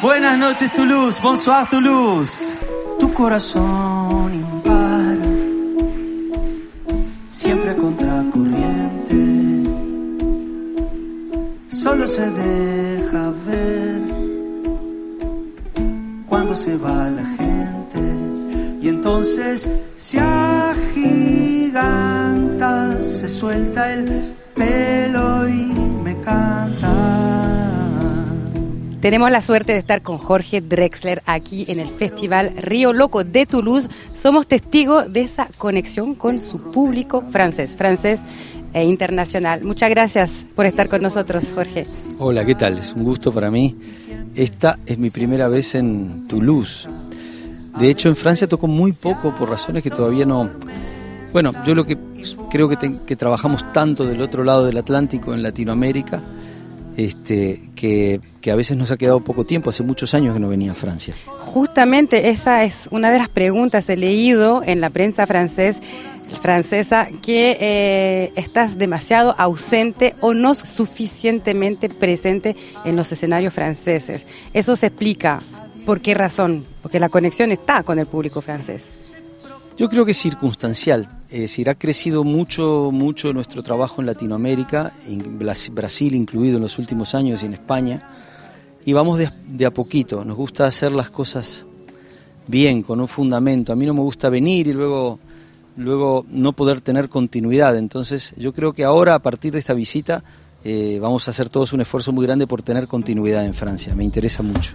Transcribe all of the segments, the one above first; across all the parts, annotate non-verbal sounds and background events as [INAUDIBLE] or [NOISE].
Buenas noches Toulouse, bonsoir Toulouse. Tu corazón impar, siempre contracorriente, solo se deja ver cuando se va la gente y entonces se agiganta, se suelta el pelo y me canta. Tenemos la suerte de estar con Jorge Drexler aquí en el Festival Río Loco de Toulouse. Somos testigos de esa conexión con su público francés, francés e internacional. Muchas gracias por estar con nosotros, Jorge. Hola, ¿qué tal? Es un gusto para mí. Esta es mi primera vez en Toulouse. De hecho, en Francia tocó muy poco por razones que todavía no... Bueno, yo lo que creo que, que trabajamos tanto del otro lado del Atlántico en Latinoamérica, este, que, que a veces nos ha quedado poco tiempo. Hace muchos años que no venía a Francia. Justamente esa es una de las preguntas. He leído en la prensa francés, francesa que eh, estás demasiado ausente o no suficientemente presente en los escenarios franceses. Eso se explica. ¿Por qué razón? Porque la conexión está con el público francés. Yo creo que es circunstancial. Es decir, ha crecido mucho, mucho nuestro trabajo en Latinoamérica, en Brasil incluido en los últimos años y en España. Y vamos de, a- de a poquito. Nos gusta hacer las cosas bien, con un fundamento. A mí no me gusta venir y luego, luego no poder tener continuidad. Entonces, yo creo que ahora, a partir de esta visita, eh, vamos a hacer todos un esfuerzo muy grande por tener continuidad en Francia. Me interesa mucho.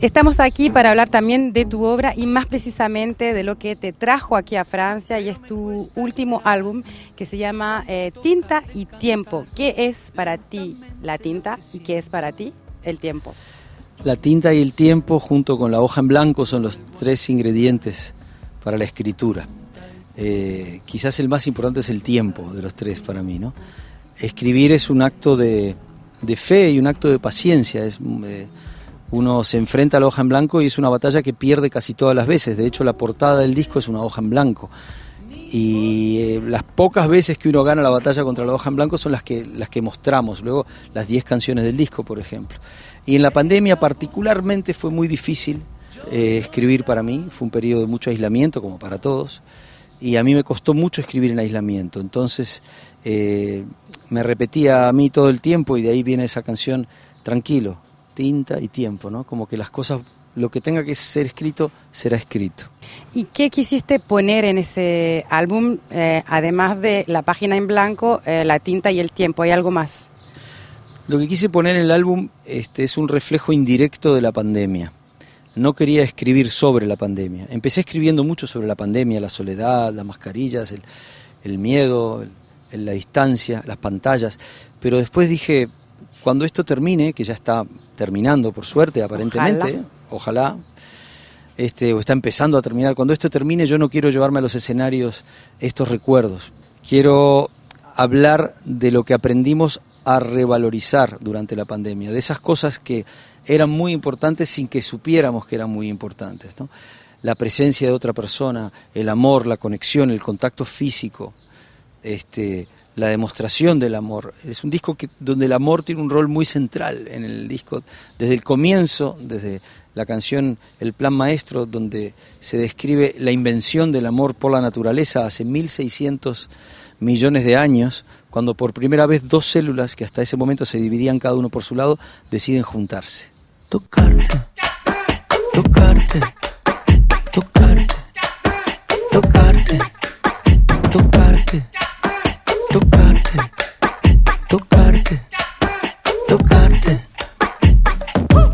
Estamos aquí para hablar también de tu obra y más precisamente de lo que te trajo aquí a Francia y es tu último álbum que se llama eh, Tinta y Tiempo. ¿Qué es para ti la tinta y qué es para ti el tiempo? La tinta y el tiempo junto con la hoja en blanco son los tres ingredientes para la escritura. Eh, quizás el más importante es el tiempo de los tres para mí. ¿no? Escribir es un acto de, fe y un acto de paciencia. Eh, uno se enfrenta a la hoja en blanco y es una batalla que pierde casi todas las veces. De hecho, la portada del disco es una hoja en blanco. Y eh, las pocas veces que uno gana la batalla contra la hoja en blanco son las que, las que mostramos. Luego, las 10 canciones del disco, por ejemplo. Y en la pandemia particularmente fue muy difícil eh, escribir para mí. Fue un periodo de mucho aislamiento, como para todos. Y a mí me costó mucho escribir en aislamiento. Entonces eh, me repetía a mí todo el tiempo y de ahí viene esa canción, tranquilo, tinta y tiempo, ¿no? Como que las cosas, lo que tenga que ser escrito, será escrito. ¿Y qué quisiste poner en ese álbum, eh, además de la página en blanco, eh, la tinta y el tiempo? ¿Hay algo más? Lo que quise poner en el álbum este, es un reflejo indirecto de la pandemia. No quería escribir sobre la pandemia. Empecé escribiendo mucho sobre la pandemia, la soledad, las mascarillas, el, el miedo, el- la distancia, las pantallas. Pero después dije, cuando esto termine, que ya está terminando por suerte aparentemente, ojalá, este, o está empezando a terminar, cuando esto termine yo no quiero llevarme a los escenarios estos recuerdos. Quiero hablar de lo que aprendimos a revalorizar durante la pandemia, de esas cosas que eran muy importantes sin que supiéramos que eran muy importantes. ¿no? La presencia de otra persona, el amor, la conexión, el contacto físico, este, la demostración del amor. Es un disco donde el amor tiene un rol muy central en el disco, desde el comienzo, desde la canción El Plan Maestro, donde se describe la invención del amor por la naturaleza hace 1600 millones de años, cuando por primera vez dos células, que hasta ese momento se dividían cada uno por su lado, deciden juntarse. Tocarte, tocarte, tocarte,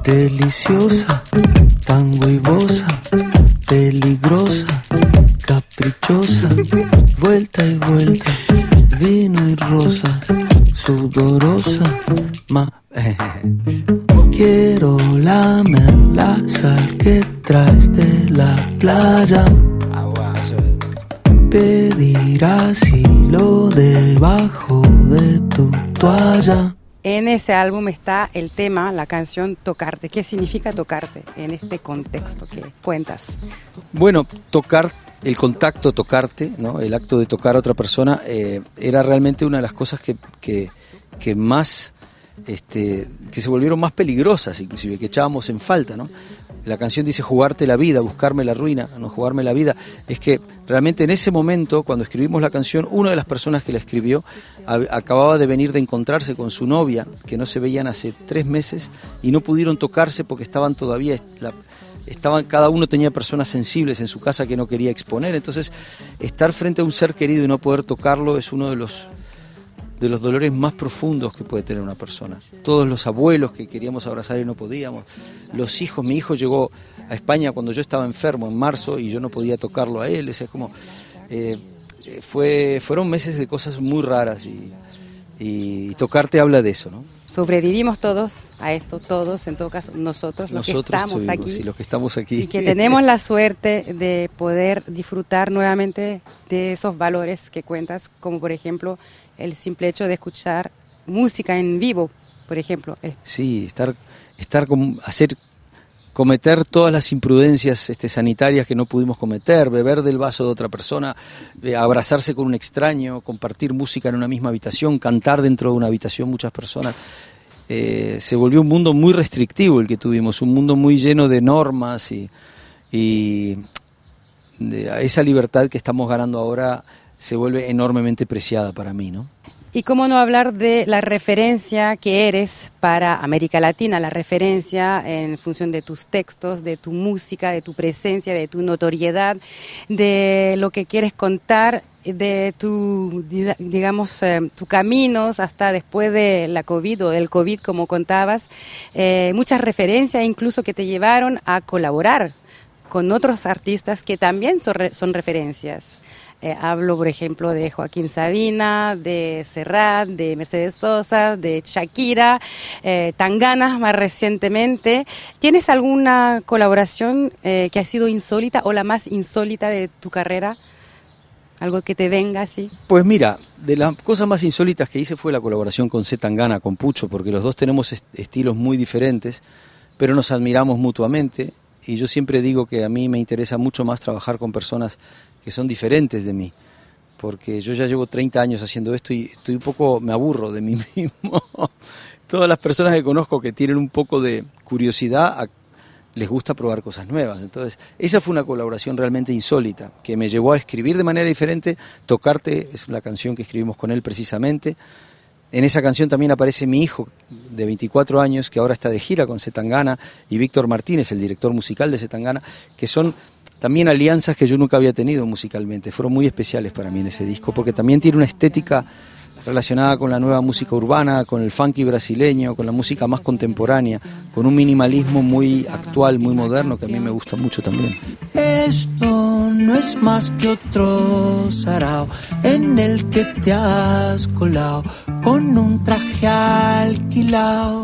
Deliciosa, tan huevosa, peligrosa, caprichosa, vuelta y vuelta, vino y rosa, sudorosa, ma. Quiero lamer la sal que traes de la playa. Pedir asilo debajo de tu toalla. En ese álbum está el tema, la canción Tocarte. ¿Qué significa tocarte en este contexto que cuentas? Bueno, tocar, el contacto, tocarte, ¿no? el acto de tocar a otra persona, eh, era realmente una de las cosas que, que, que más este, que se volvieron más peligrosas, inclusive, que echábamos en falta, ¿no? La canción dice jugarte la vida, buscarme la ruina, no jugarme la vida. Es que realmente en ese momento, cuando escribimos la canción, una de las personas que la escribió acababa de venir de encontrarse con su novia, que no se veían hace tres meses, y no pudieron tocarse porque estaban todavía... estaban, cada uno tenía personas sensibles en su casa que no quería exponer. Entonces, estar frente a un ser querido y no poder tocarlo es uno de los de los dolores más profundos que puede tener una persona. Todos los abuelos que queríamos abrazar y no podíamos, los hijos, mi hijo llegó a España cuando yo estaba enfermo en marzo y yo no podía tocarlo a él, es como eh, fue, fueron meses de cosas muy raras y, y tocarte habla de eso, ¿no? Sobrevivimos todos a esto, todos, en todo caso, nosotros, los que estamos aquí. los que estamos aquí. Y que tenemos la suerte de poder disfrutar nuevamente de esos valores que cuentas, como por ejemplo el simple hecho de escuchar música en vivo, por ejemplo. Sí, estar, estar hacer cometer todas las imprudencias este, sanitarias que no pudimos cometer, beber del vaso de otra persona, eh, abrazarse con un extraño, compartir música en una misma habitación, cantar dentro de una habitación muchas personas. Eh, se volvió un mundo muy restrictivo el que tuvimos, un mundo muy lleno de normas y, y de esa libertad que estamos ganando ahora se vuelve enormemente preciada para mí, ¿no? Y cómo no hablar de la referencia que eres para América Latina, la referencia en función de tus textos, de tu música, de tu presencia, de tu notoriedad, de lo que quieres contar, de tu, digamos, eh, tus caminos hasta después de la COVID o del COVID, como contabas, eh, muchas referencias incluso que te llevaron a colaborar con otros artistas que también son referencias. Eh, hablo, por ejemplo, de Joaquín Sabina, de Serrat, de Mercedes Sosa, de Shakira, eh, Tangana más recientemente. ¿Tienes alguna colaboración eh, que ha sido insólita o la más insólita de tu carrera? ¿Algo que te venga así? Pues mira, de las cosas más insólitas que hice fue la colaboración con Z Tangana, con Pucho, porque los dos tenemos estilos muy diferentes, pero nos admiramos mutuamente. Y yo siempre digo que a mí me interesa mucho más trabajar con personas que son diferentes de mí, porque yo ya llevo 30 años haciendo esto y estoy un poco, me aburro de mí [LAUGHS] mismo. Todas las personas que conozco que tienen un poco de curiosidad les gusta probar cosas nuevas. Entonces, esa fue una colaboración realmente insólita, que me llevó a escribir de manera diferente. Tocarte es la canción que escribimos con él precisamente. En esa canción también aparece mi hijo de 24 años, que ahora está de gira con Zetangana, y Víctor Martínez, el director musical de Zetangana, que son también alianzas que yo nunca había tenido musicalmente. Fueron muy especiales para mí en ese disco, porque también tiene una estética relacionada con la nueva música urbana, con el funky brasileño, con la música más contemporánea, con un minimalismo muy actual, muy moderno, que a mí me gusta mucho también. Esto no es más que otro sarao en el que te has colado con un traje alquilado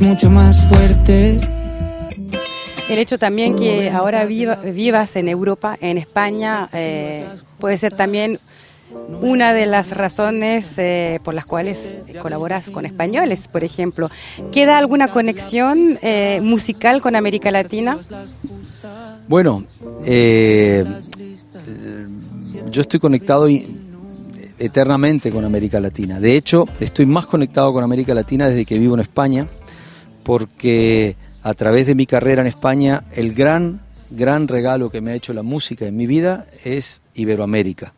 mucho más fuerte. El hecho también que ahora vivas en Europa, en España, eh, puede ser también una de las razones eh, por las cuales colaboras con españoles, por ejemplo. ¿Queda alguna conexión eh, musical con América Latina? Bueno, yo estoy conectado y eternamente con América Latina. De hecho, estoy más conectado con América Latina desde que vivo en España, porque a través de mi carrera en España, el gran, gran regalo que me ha hecho la música en mi vida es Iberoamérica.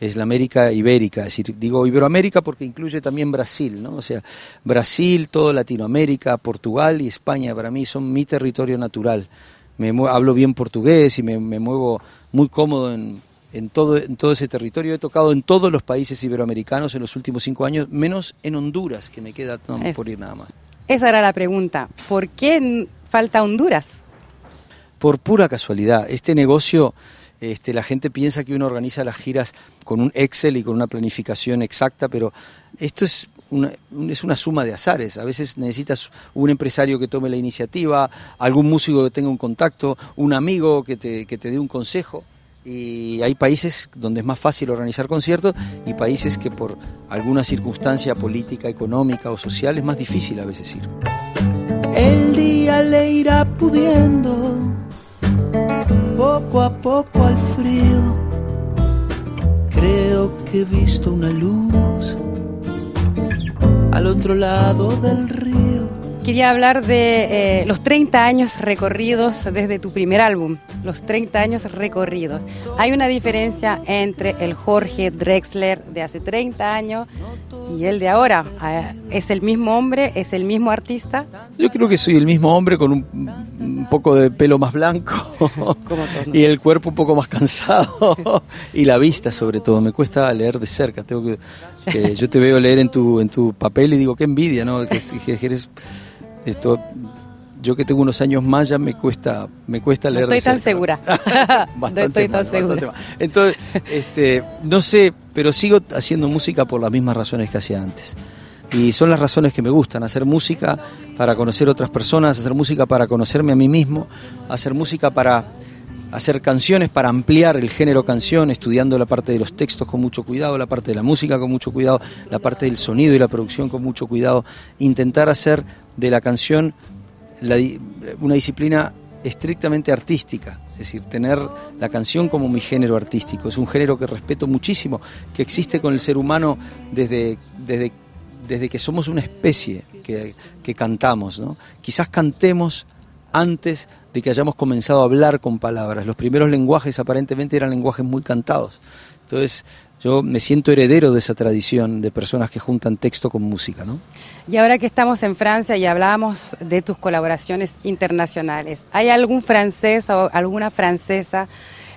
es la América ibérica, es decir, digo Iberoamérica porque incluye también Brasil, ¿no? O sea, Brasil, toda Latinoamérica, Portugal y España para mí son mi territorio natural. Me hablo bien portugués y me, muevo muy cómodo en, en, todo, en todo ese territorio. He tocado en todos los países iberoamericanos en los últimos cinco años, menos en Honduras, que me queda por ir nada más. Esa era la pregunta. ¿Por qué falta Honduras? Por pura casualidad. Este negocio este, la gente piensa que uno organiza las giras con un Excel y con una planificación exacta, pero esto es una, es una suma de azares. A veces necesitas un empresario que tome la iniciativa, algún músico que tenga un contacto, un amigo que te, que te dé un consejo. Y hay países donde es más fácil organizar conciertos y países que por alguna circunstancia política, económica o social es más difícil a veces ir. El día le irá pudiendo poco a poco al frío. Creo que he visto una luz al otro lado del río. Quería hablar de eh, los 30 años recorridos desde tu primer álbum, los 30 años recorridos. Hay una diferencia entre el Jorge Drexler de hace 30 años y el de ahora. Ah, ¿Es el mismo hombre? ¿Es el mismo artista? Yo creo que soy el mismo hombre con un, poco de pelo más blanco [LAUGHS] y el cuerpo un poco más cansado [LAUGHS] y la vista sobre todo. Me cuesta leer de cerca. Tengo que, [LAUGHS] yo te veo leer en tu, en tu papel y digo, qué envidia, ¿no? Que, eres, esto, yo que tengo unos años más ya me cuesta me cuesta leer [LAUGHS] no estoy tan segura. Bastante estoy tan segura. entonces este no sé pero sigo haciendo música por las mismas razones que hacía antes. Y son las razones que me gustan, hacer música para conocer otras personas, hacer música para conocerme a mí mismo, hacer música para hacer canciones, para ampliar el género canción, estudiando la parte de los textos con mucho cuidado, la parte de la música con mucho cuidado, la parte del sonido y la producción con mucho cuidado, intentar hacer de la canción una disciplina estrictamente artística, es decir, tener la canción como mi género artístico. Es un género que respeto muchísimo, que existe con el ser humano desde, desde desde que somos una especie que, cantamos. ¿no? Quizás cantemos antes de que hayamos comenzado a hablar con palabras. Los primeros lenguajes aparentemente eran lenguajes muy cantados. Entonces yo me siento heredero de esa tradición de personas que juntan texto con música. ¿no? Y ahora que estamos en Francia y hablamos de tus colaboraciones internacionales, ¿hay algún francés o alguna francesa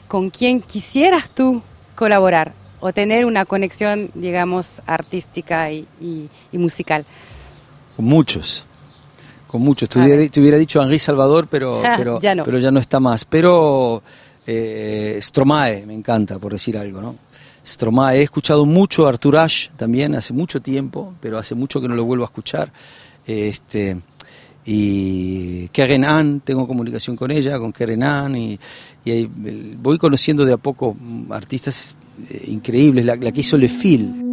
con quien quisieras tú colaborar? o tener una conexión, digamos, artística y, musical? Con muchos, con muchos. Te hubiera, dicho Henri Salvador, pero, [LAUGHS] pero, ya no. pero ya no está más. Pero eh, Stromae me encanta, por decir algo, ¿no? Stromae, he escuchado mucho a Arthur Ashe también hace mucho tiempo, pero hace mucho que no lo vuelvo a escuchar. Este, y Karen Ann, tengo comunicación con ella, con Karen Ann, y, y voy conociendo de a poco artistas Eh, increíble, la, la que hizo Le Fil.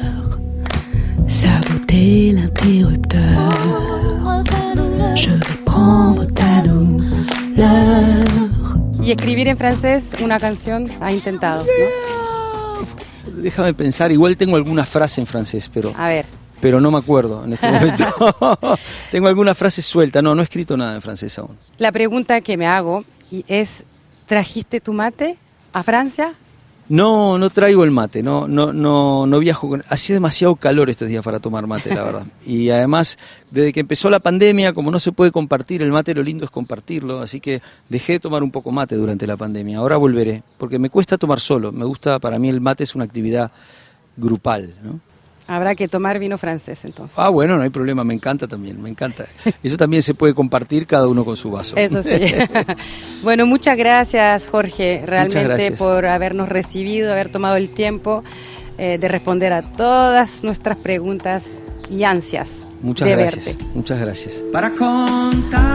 Y escribir en francés una canción ha intentado, ¿no? Déjame pensar, igual tengo alguna frase en francés, pero. A ver. Pero no me acuerdo en este [LAUGHS] momento. [LAUGHS] tengo alguna frase suelta, no, no he escrito nada en francés aún. La pregunta que me hago es: ¿trajiste tu mate a Francia? No, no traigo el mate, no, no, no, no viajo con. Hacía demasiado calor estos días para tomar mate, la verdad. Y además, desde que empezó la pandemia, como no se puede compartir el mate, lo lindo es compartirlo, así que dejé de tomar un poco mate durante la pandemia. Ahora volveré, porque me cuesta tomar solo. Me gusta, para mí el mate es una actividad grupal, ¿no? Habrá que tomar vino francés entonces. Ah, bueno, no hay problema, me encanta también, me encanta. Eso también se puede compartir cada uno con su vaso. Eso sí. [LAUGHS] bueno, muchas gracias Jorge, realmente por habernos recibido, haber tomado el tiempo eh, de responder a todas nuestras preguntas y ansias. Muchas de gracias. Verte. Muchas gracias. Para contarte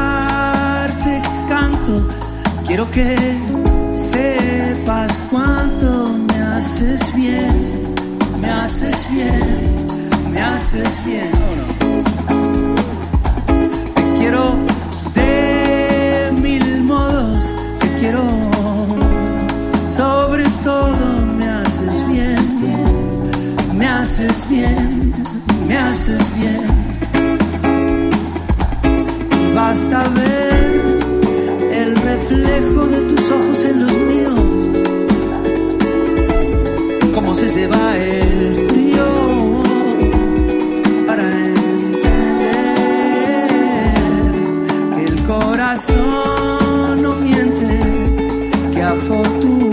canto, quiero que sepas cuánto me haces bien me haces bien, me haces bien. Te quiero de mil modos, te quiero sobre todo, me haces bien, me haces bien, me haces bien. Y basta ver el reflejo de tus ojos en los míos se lleva el frío para entender que el corazón no miente, que afortunadamente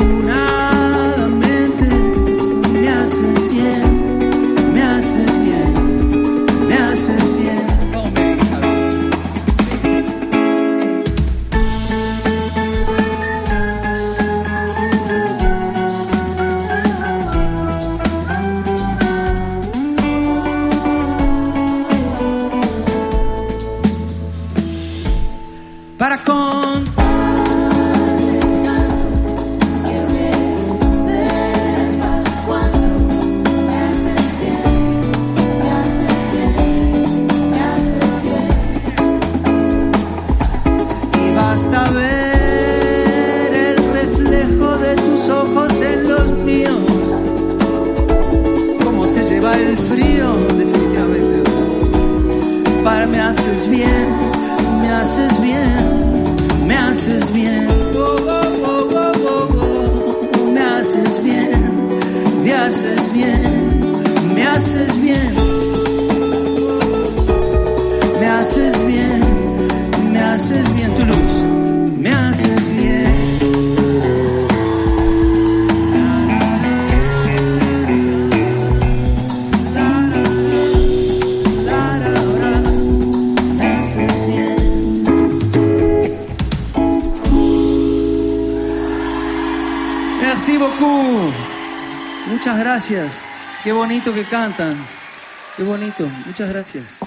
gracias. Qué bonito que cantan. Qué bonito. Muchas gracias.